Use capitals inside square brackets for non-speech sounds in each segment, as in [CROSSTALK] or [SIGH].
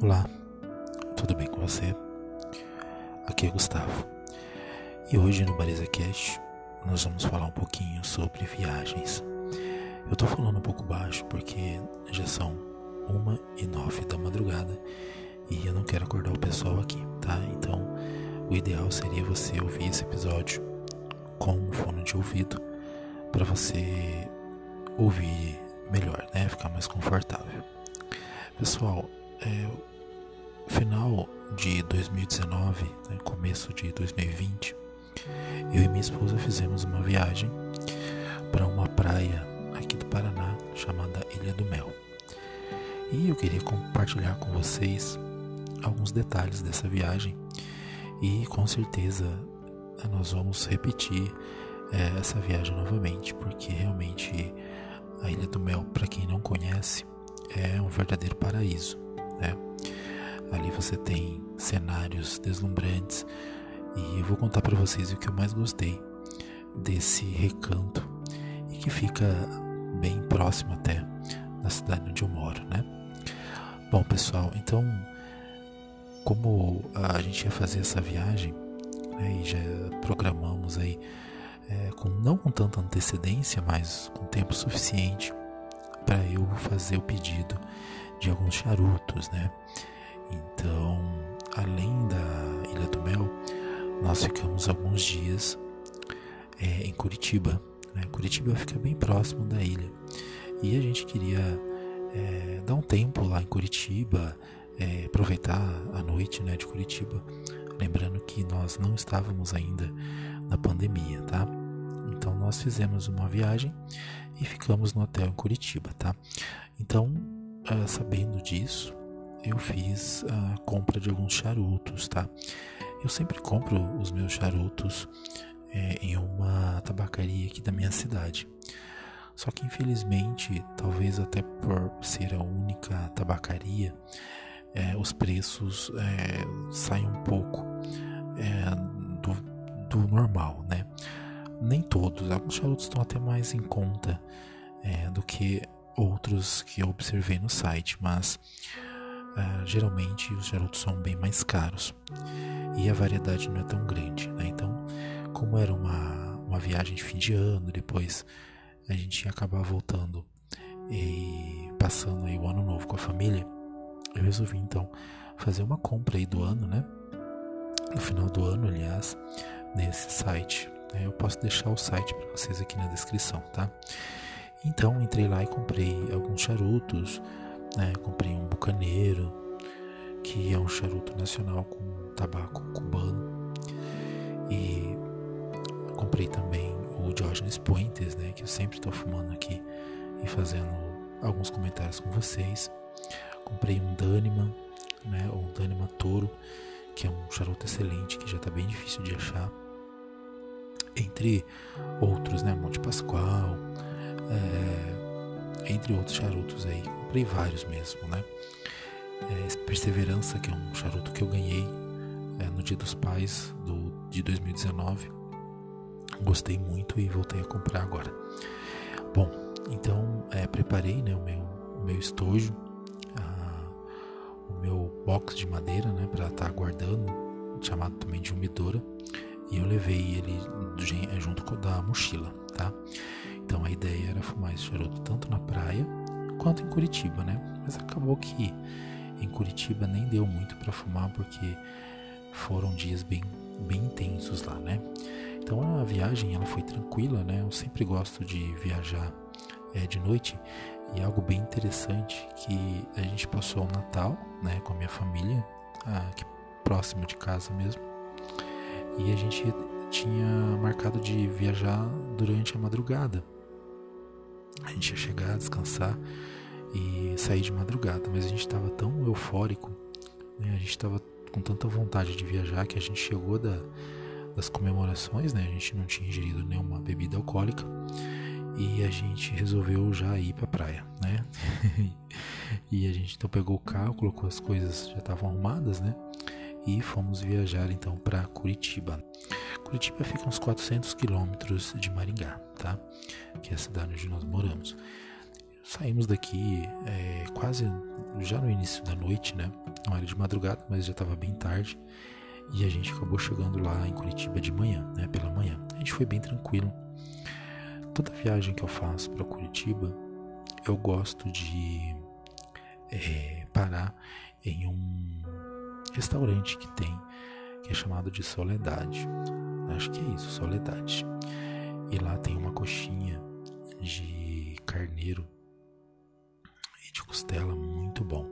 Olá, tudo bem com você? Aqui é Gustavo e hoje no Bariza Cash nós vamos falar um pouquinho sobre viagens. Eu tô falando um pouco baixo porque já são uma e nove da madrugada e eu não quero acordar o pessoal aqui, tá? Então o ideal seria você ouvir esse episódio com um fone de ouvido para você ouvir melhor, né? Ficar mais confortável. Pessoal, é, final de 2019, né, começo de 2020, eu e minha esposa fizemos uma viagem para uma praia aqui do Paraná chamada Ilha do Mel. E eu queria compartilhar com vocês alguns detalhes dessa viagem e com certeza nós vamos repetir é, essa viagem novamente, porque realmente a Ilha do Mel, para quem não conhece, é um verdadeiro paraíso, né? Ali você tem cenários deslumbrantes e eu vou contar para vocês o que eu mais gostei desse recanto e que fica bem próximo até da cidade onde eu moro, né? Bom, pessoal, então como a gente ia fazer essa viagem né, e já programamos aí é, com, não com tanta antecedência, mas com tempo suficiente para eu fazer o pedido de alguns charutos, né? Então, além da Ilha do Mel, nós ficamos alguns dias é, em Curitiba. Né? Curitiba fica bem próximo da ilha e a gente queria é, dar um tempo lá em Curitiba, é, aproveitar a noite né, de Curitiba, lembrando que nós não estávamos ainda na pandemia, tá? Então nós fizemos uma viagem e ficamos no hotel em Curitiba, tá? Então, uh, sabendo disso, eu fiz a compra de alguns charutos, tá? Eu sempre compro os meus charutos é, em uma tabacaria aqui da minha cidade. Só que infelizmente, talvez até por ser a única tabacaria, é, os preços é, saem um pouco é, do, do normal, né? Nem todos, alguns charutos estão até mais em conta é, do que outros que eu observei no site, mas uh, geralmente os charutos são bem mais caros e a variedade não é tão grande. Né? Então, como era uma, uma viagem de fim de ano, depois a gente ia acabar voltando e passando aí o ano novo com a família, eu resolvi então fazer uma compra aí do ano, né? No final do ano, aliás, nesse site. Eu posso deixar o site para vocês aqui na descrição, tá? Então entrei lá e comprei alguns charutos, né? Comprei um bucaneiro, que é um charuto nacional com tabaco cubano. E comprei também o Diógenes Pointers, né? Que eu sempre estou fumando aqui e fazendo alguns comentários com vocês. Comprei um Daniman, né? Ou Daniman Toro, que é um charuto excelente, que já está bem difícil de achar. Entre outros, né? Monte Pascoal, é, entre outros charutos aí. Comprei vários mesmo, né? É, Perseverança, que é um charuto que eu ganhei é, no Dia dos Pais do, de 2019. Gostei muito e voltei a comprar agora. Bom, então é, preparei né, o, meu, o meu estojo, a, o meu box de madeira né, para estar tá guardando, chamado também de umidora, e eu levei ele junto com da mochila, tá? Então a ideia era fumar esse charuto tanto na praia quanto em Curitiba, né? Mas acabou que em Curitiba nem deu muito para fumar porque foram dias bem, bem intensos lá, né? Então a viagem ela foi tranquila, né? Eu sempre gosto de viajar é, de noite e algo bem interessante que a gente passou o Natal, né, com a minha família, aqui próximo de casa mesmo, e a gente tinha marcado de viajar durante a madrugada. A gente ia chegar, descansar e sair de madrugada, mas a gente estava tão eufórico, né? a gente estava com tanta vontade de viajar que a gente chegou da, das comemorações, né? a gente não tinha ingerido nenhuma bebida alcoólica e a gente resolveu já ir para a praia, né? [LAUGHS] e a gente então pegou o carro, colocou as coisas já estavam arrumadas, né? E fomos viajar então para Curitiba. Curitiba fica uns 400 quilômetros de Maringá, tá? Que é a cidade onde nós moramos. saímos daqui é, quase já no início da noite, né? Não era de madrugada, mas já estava bem tarde. E a gente acabou chegando lá em Curitiba de manhã, né? Pela manhã. A gente foi bem tranquilo. Toda viagem que eu faço para Curitiba, eu gosto de é, parar em um restaurante que tem, que é chamado de Soledade. Acho que é isso, Soledade. E lá tem uma coxinha de carneiro e de costela muito bom.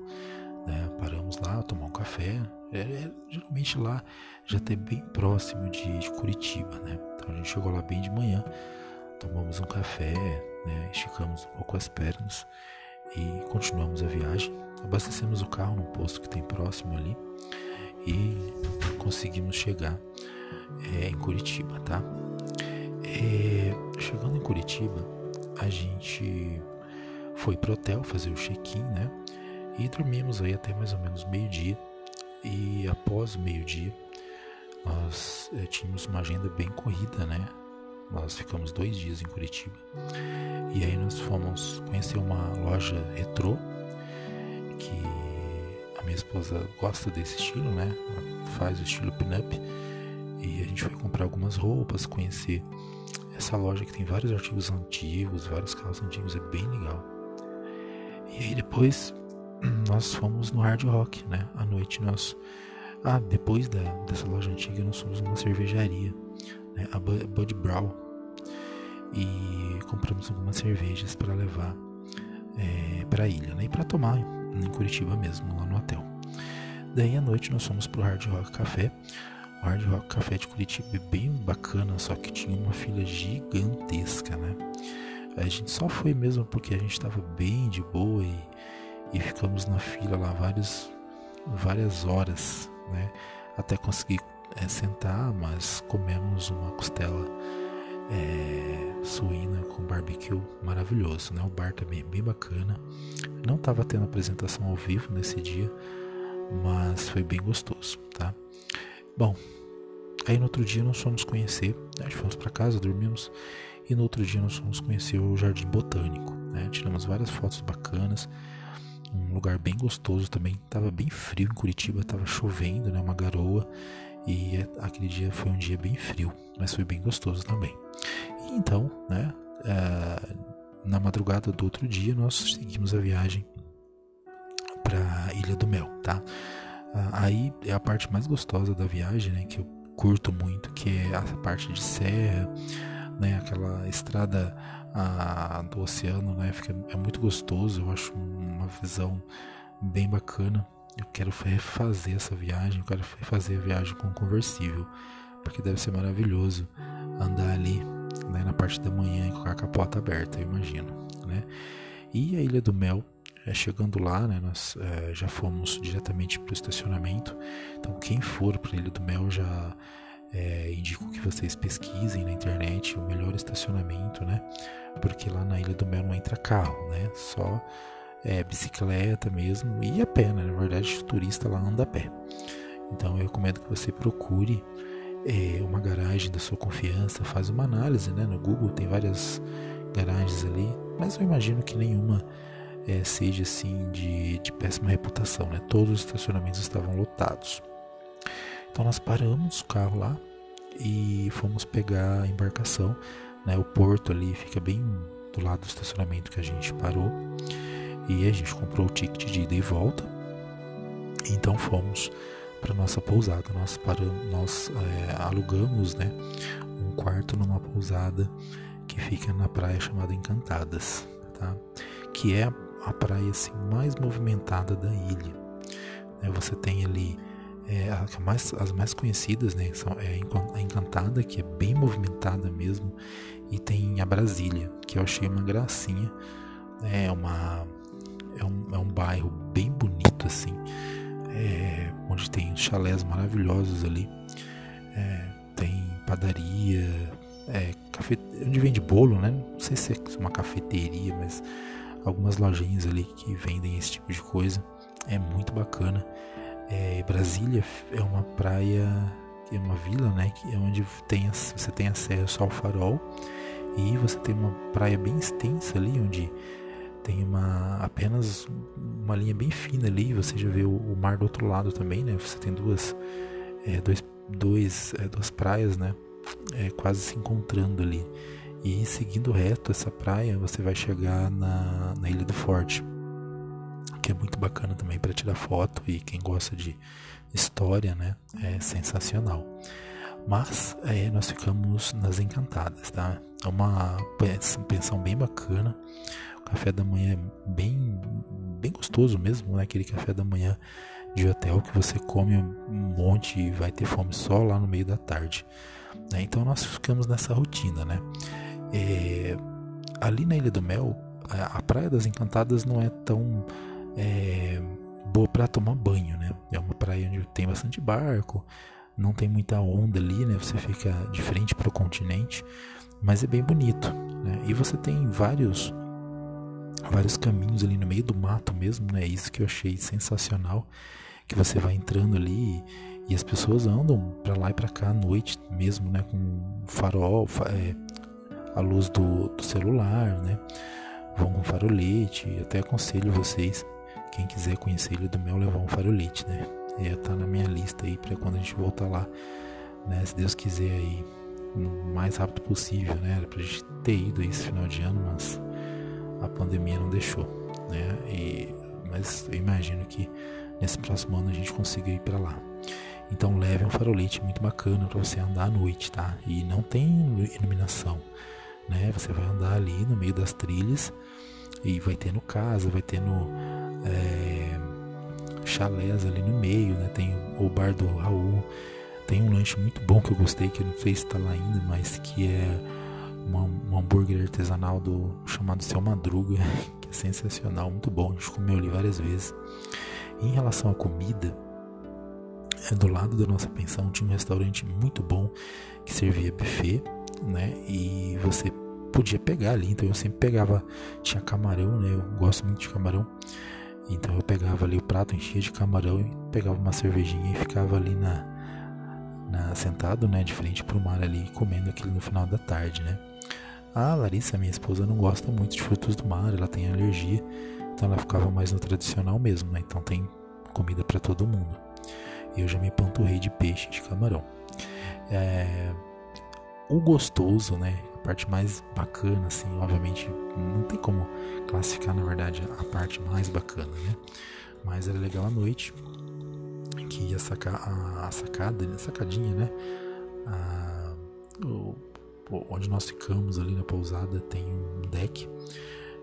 Né? Paramos lá, tomar um café. É, é, geralmente lá já tem bem próximo de, de, Curitiba, né? Então a gente chegou lá bem de manhã, tomamos um café, né? esticamos um pouco as pernas e continuamos a viagem. Abastecemos o carro no posto que tem próximo ali conseguimos chegar é, em Curitiba, tá? É, chegando em Curitiba, a gente foi pro hotel fazer o check-in, né? E dormimos aí até mais ou menos meio-dia. E após o meio-dia, nós é, tínhamos uma agenda bem corrida, né? Nós ficamos dois dias em Curitiba. E aí nós fomos conhecer uma loja retrô que minha esposa gosta desse estilo, né? Ela faz o estilo pin-up. E a gente foi comprar algumas roupas, conhecer essa loja que tem vários artigos antigos, vários carros antigos, é bem legal. E aí depois [CLEARS THROAT] nós fomos no Hard Rock, né? À noite nós. Ah, depois da, dessa loja antiga nós fomos numa cervejaria, né? a Bud Brown. E compramos algumas cervejas para levar é, para a ilha, né? E para tomar em Curitiba mesmo, lá no hotel. Daí à noite nós fomos pro Hard Rock Café. O Hard Rock Café de Curitiba é bem bacana, só que tinha uma fila gigantesca, né? A gente só foi mesmo porque a gente estava bem de boa e, e ficamos na fila lá vários, várias horas, né? Até conseguir é, sentar, mas comemos uma costela é, suína com barbecue maravilhoso, né? O bar também é bem bacana. Não estava tendo apresentação ao vivo nesse dia, mas foi bem gostoso, tá? Bom, aí no outro dia nós fomos conhecer, né? fomos para casa, dormimos e no outro dia nós fomos conhecer o Jardim Botânico, né? Tiramos várias fotos bacanas, um lugar bem gostoso também. Tava bem frio em Curitiba, tava chovendo, né? Uma garoa e aquele dia foi um dia bem frio, mas foi bem gostoso também. Então, né? É, na madrugada do outro dia nós seguimos a viagem para Ilha do Mel, tá? Aí é a parte mais gostosa da viagem, né? Que eu curto muito, que é a parte de serra, né? Aquela estrada a, do oceano, né? Fica, é muito gostoso, eu acho uma visão bem bacana. Eu quero refazer essa viagem, eu quero refazer a viagem com conversível, porque deve ser maravilhoso andar ali né, na parte da manhã com a capota aberta, eu imagino, né? E a Ilha do Mel, é, chegando lá, né, nós é, já fomos diretamente para o estacionamento. Então, quem for para a Ilha do Mel já é, indico que vocês pesquisem na internet o melhor estacionamento, né? Porque lá na Ilha do Mel não entra carro, né? Só é, bicicleta mesmo e a pé, né? Na verdade, o turista lá anda a pé. Então eu recomendo que você procure é, uma garagem da sua confiança, faz uma análise, né? No Google tem várias garagens ali, mas eu imagino que nenhuma é, seja assim de, de péssima reputação, né? Todos os estacionamentos estavam lotados. Então nós paramos o carro lá e fomos pegar a embarcação, né? O porto ali fica bem do lado do estacionamento que a gente parou. E a gente comprou o ticket de ida e volta. Então fomos para nossa pousada. Nós, paramos, nós é, alugamos né, um quarto numa pousada que fica na praia chamada Encantadas, tá? que é a praia assim, mais movimentada da ilha. Né? Você tem ali é, a mais, as mais conhecidas né, são é a Encantada, que é bem movimentada mesmo, e tem a Brasília, que eu achei uma gracinha. É uma é um, é um bairro bem bonito assim, é, onde tem chalés maravilhosos ali, é, tem padaria, é, café, onde vende bolo, né? Não sei se é uma cafeteria, mas algumas lojinhas ali que vendem esse tipo de coisa. É muito bacana. É, Brasília é uma praia, é uma vila, né? Que é onde tem, você tem acesso ao farol e você tem uma praia bem extensa ali, onde tem uma apenas uma linha bem fina ali, você já vê o, o mar do outro lado também, né? Você tem duas, é, dois, dois, é, duas praias, né? É, quase se encontrando ali. E seguindo reto essa praia, você vai chegar na, na Ilha do Forte, que é muito bacana também para tirar foto e quem gosta de história, né? É sensacional. Mas é, nós ficamos nas Encantadas, tá? É uma pensão bem bacana. Café da manhã é bem, bem gostoso mesmo, né? Aquele café da manhã de hotel que você come um monte e vai ter fome só lá no meio da tarde. Né? Então nós ficamos nessa rotina, né? É, ali na Ilha do Mel, a, a, Praia das Encantadas não é tão é, boa para tomar banho, né? É uma praia onde tem bastante barco, não tem muita onda ali, né? Você fica de frente para o continente, mas é bem bonito, né? E você tem vários vários caminhos ali no meio do mato mesmo, né? Isso que eu achei sensacional, que você vai entrando ali e as pessoas andam para lá e para cá à noite mesmo, né? Com farol, é, a luz do, do celular, né? Vão com farolete. Até aconselho vocês, quem quiser conhecer Ilha do Mel, levar um farolete, né? estar tá na minha lista aí para quando a gente voltar lá, né? Se Deus quiser aí, no mais rápido possível, né? Era pra gente ter ido esse final de ano, mas a pandemia não deixou, né? E, mas eu imagino que nesse próximo ano a gente consiga ir para lá. Então leve um farolete muito bacana para você andar à noite, tá? E não tem iluminação, né? Você vai andar ali no meio das trilhas e vai ter no casa, vai ter no é, chalés ali no meio, né? Tem o bar do Raul, tem um lanche muito bom que eu gostei, que eu não sei se está lá ainda, mas que é um hambúrguer artesanal do chamado Seu Madruga, [LAUGHS] que é sensacional, muito bom. A gente comeu ali várias vezes. em relação à comida, é, do lado da nossa pensão tinha um restaurante muito bom que servia buffet, né? E você podia pegar ali, então eu sempre pegava, tinha camarão, né? Eu gosto muito de camarão. Então eu pegava ali o prato, enchia de camarão e pegava uma cervejinha e ficava ali na, na sentado, né, de frente pro mar ali, comendo aquilo no final da tarde, né? A Larissa, minha esposa, não gosta muito de frutos do mar, ela tem alergia, então ela ficava mais no tradicional mesmo, né? Então tem comida para todo mundo. Eu já me panturrei de peixe, de camarão. É... O gostoso, né? parte mais bacana, assim, obviamente não tem como classificar, na verdade, a parte mais bacana, né? Mas era legal à noite, que a, saca, a, a sacada, a sacadinha, né? A, o, onde nós ficamos ali na pousada tem um deck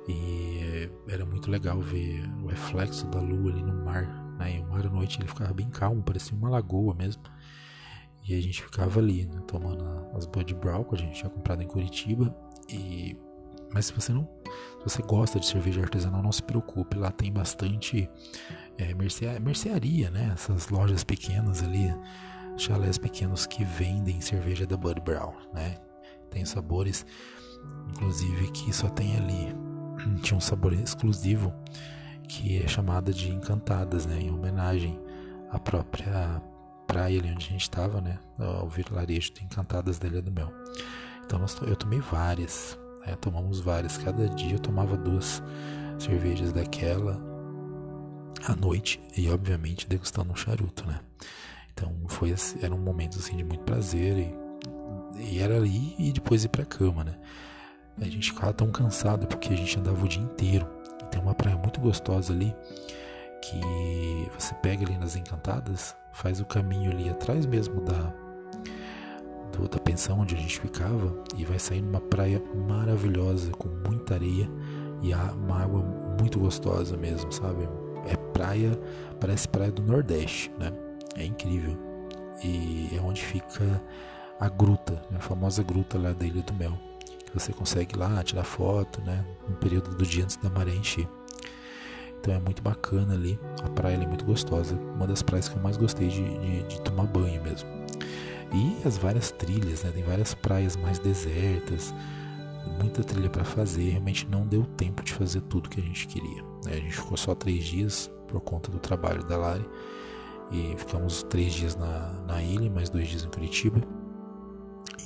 e era muito legal ver o reflexo da lua ali no mar, né? E o mar à noite ele ficava bem calmo, parecia uma lagoa mesmo. E a gente ficava ali, né, tomando as Bud Brown que a gente tinha comprado em Curitiba. E mas se você não, se você gosta de cerveja artesanal, não se preocupe, lá tem bastante é, mercearia, né? Essas lojas pequenas ali, chalés pequenos que vendem cerveja da Bud Brown, né? Tem sabores, inclusive que só tem ali. [CLEARS THROAT] Tinha um sabor exclusivo que é chamada de Encantadas, né? Em homenagem à própria praia ali onde a gente estava, né? Ao vilarejo de Encantadas da Ilha do Mel. Então nós, eu tomei várias, né? tomamos várias. Cada dia eu tomava duas cervejas daquela à noite e obviamente degustando um charuto, né? Então foi assim, era um momento assim de muito prazer e, e era ali e depois ir para cama, né? A gente ficava tão cansado porque a gente andava o dia inteiro. E tem uma praia muito gostosa ali que você pega ali nas Encantadas, faz o caminho ali atrás mesmo da do, da pensão onde a gente ficava e vai sair numa praia maravilhosa com muita areia e uma água muito gostosa mesmo, sabe? É praia, parece praia do Nordeste, né? É incrível. E é onde fica a gruta, a famosa gruta lá da Ilha do Mel, que você consegue lá tirar foto, né? No período do dia antes da maré encher. Então é muito bacana ali. A praia é muito gostosa. Uma das praias que eu mais gostei de, de, de tomar banho mesmo. E as várias trilhas, né? Tem várias praias mais desertas, muita trilha para fazer. Realmente não deu tempo de fazer tudo que a gente queria. Né? A gente ficou só três dias por conta do trabalho da Lari. E ficamos três dias na, na ilha, mais dois dias em Curitiba.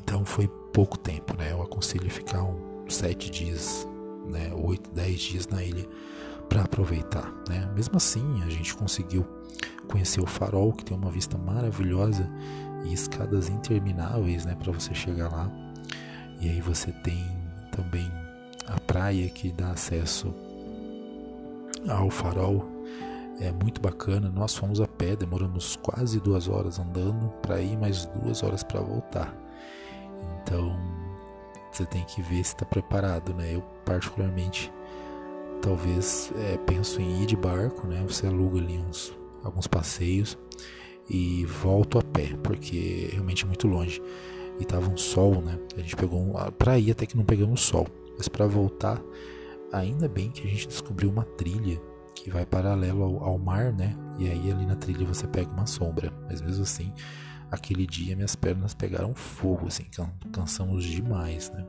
Então foi pouco tempo, né? Eu aconselho ficar uns sete dias, né? 8, 10 dias na ilha para aproveitar, né? Mesmo assim, a gente conseguiu conhecer o farol, que tem uma vista maravilhosa e escadas intermináveis, né, para você chegar lá. E aí você tem também a praia que dá acesso ao farol. É muito bacana. Nós fomos a pé, demoramos quase duas horas andando para ir, mais duas horas para voltar. Então você tem que ver se está preparado, né? Eu particularmente talvez é, penso em ir de barco, né? Você aluga ali uns alguns passeios e volto a pé, porque realmente é muito longe. E tava um sol, né? A gente pegou um, para ir até que não pegamos sol, mas para voltar, ainda bem que a gente descobriu uma trilha que vai paralelo ao, ao, mar, né? E aí ali na trilha você pega uma sombra. Mas mesmo assim, aquele dia minhas pernas pegaram fogo, assim, cansamos demais, né?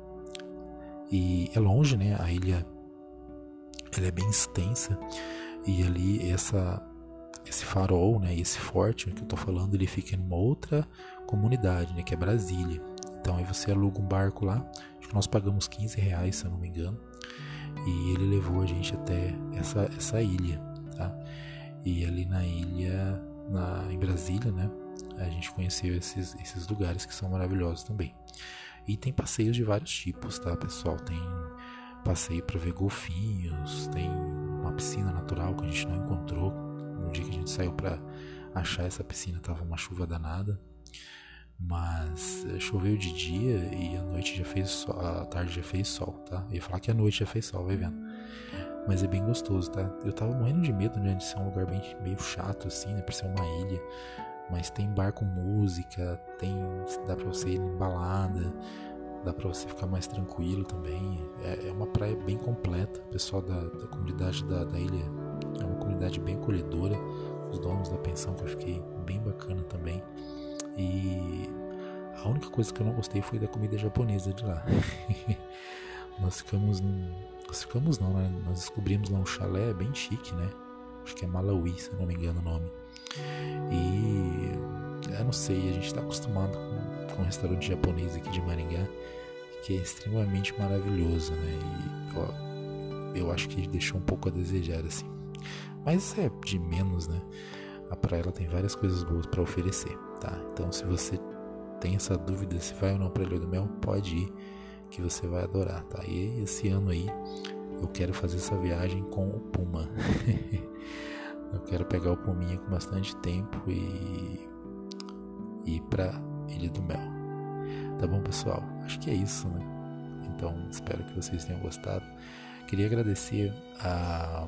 E é longe, né? A ilha ela é bem extensa e ali essa esse farol, né, esse forte que eu tô falando, ele fica em uma outra comunidade, né, que é Brasília. Então aí você aluga um barco lá, acho que nós pagamos 15 reais, se eu não me engano, e ele levou a gente até essa, essa ilha, tá? E ali na ilha, na, em Brasília, né, a gente conheceu esses, esses lugares que são maravilhosos também. E tem passeios de vários tipos, tá, pessoal? Tem passeio para ver golfinhos, tem uma piscina natural que a gente não encontrou, no dia que a gente saiu para achar essa piscina tava uma chuva danada, mas eh, choveu de dia e a noite já fez sol, a tarde já fez sol, tá? Eu ia falar que a noite já fez sol, vai vendo. Mas é bem gostoso, tá? Eu tava morrendo de medo né, de ser um lugar bem meio chato assim, né, por ser uma ilha, mas tem bar com música, tem dá para você ir em balada, dá para você ficar mais tranquilo também. É, é, uma praia bem completa. O pessoal da, da comunidade da, da ilha é uma comunidade bem acolhedora. Os donos da pensão que eu fiquei bem bacana também. E a única coisa que eu não gostei foi da comida japonesa de lá. [LAUGHS] nós ficamos num, nós ficamos não, né? Nós descobrimos lá um chalé bem chique, né? Acho que é Malawi, se não me engano o nome. E eu não sei, a gente está acostumado com, com um restaurante japonês aqui de Maringá que é extremamente maravilhoso, né? E ó, eu acho que deixou um pouco a desejar assim. Mas é de menos, né? A praia ela tem várias coisas boas para oferecer, tá? Então se você tem essa dúvida se vai ou não para Ilha do Mel, pode ir que você vai adorar, tá? E esse ano aí eu quero fazer essa viagem com o Puma. [LAUGHS] eu quero pegar o Puminha com bastante tempo e ir para Ilha do Mel. Tá bom, pessoal? Acho que é isso, né? Então, espero que vocês tenham gostado. Queria agradecer a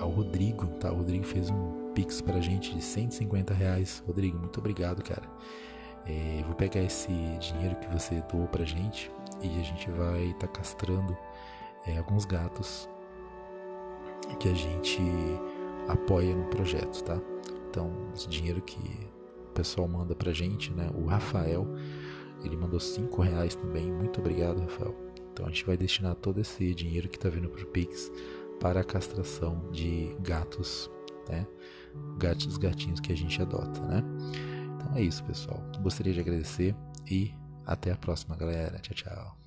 ao Rodrigo, tá? O Rodrigo fez um pix pra gente de 150 reais. Rodrigo, muito obrigado, cara. É, vou pegar esse dinheiro que você doou pra gente e a gente vai estar tá castrando é, alguns gatos que a gente apoia no projeto, tá? Então, esse dinheiro que o pessoal manda pra gente, né? O Rafael, ele mandou 5 reais também. Muito obrigado, Rafael. Então a gente vai destinar todo esse dinheiro que tá vindo pro Pix para a castração de gatos, né? Gatos, gatinhos que a gente adota, né? Então é isso, pessoal. Gostaria de agradecer e até a próxima, galera. Tchau, tchau.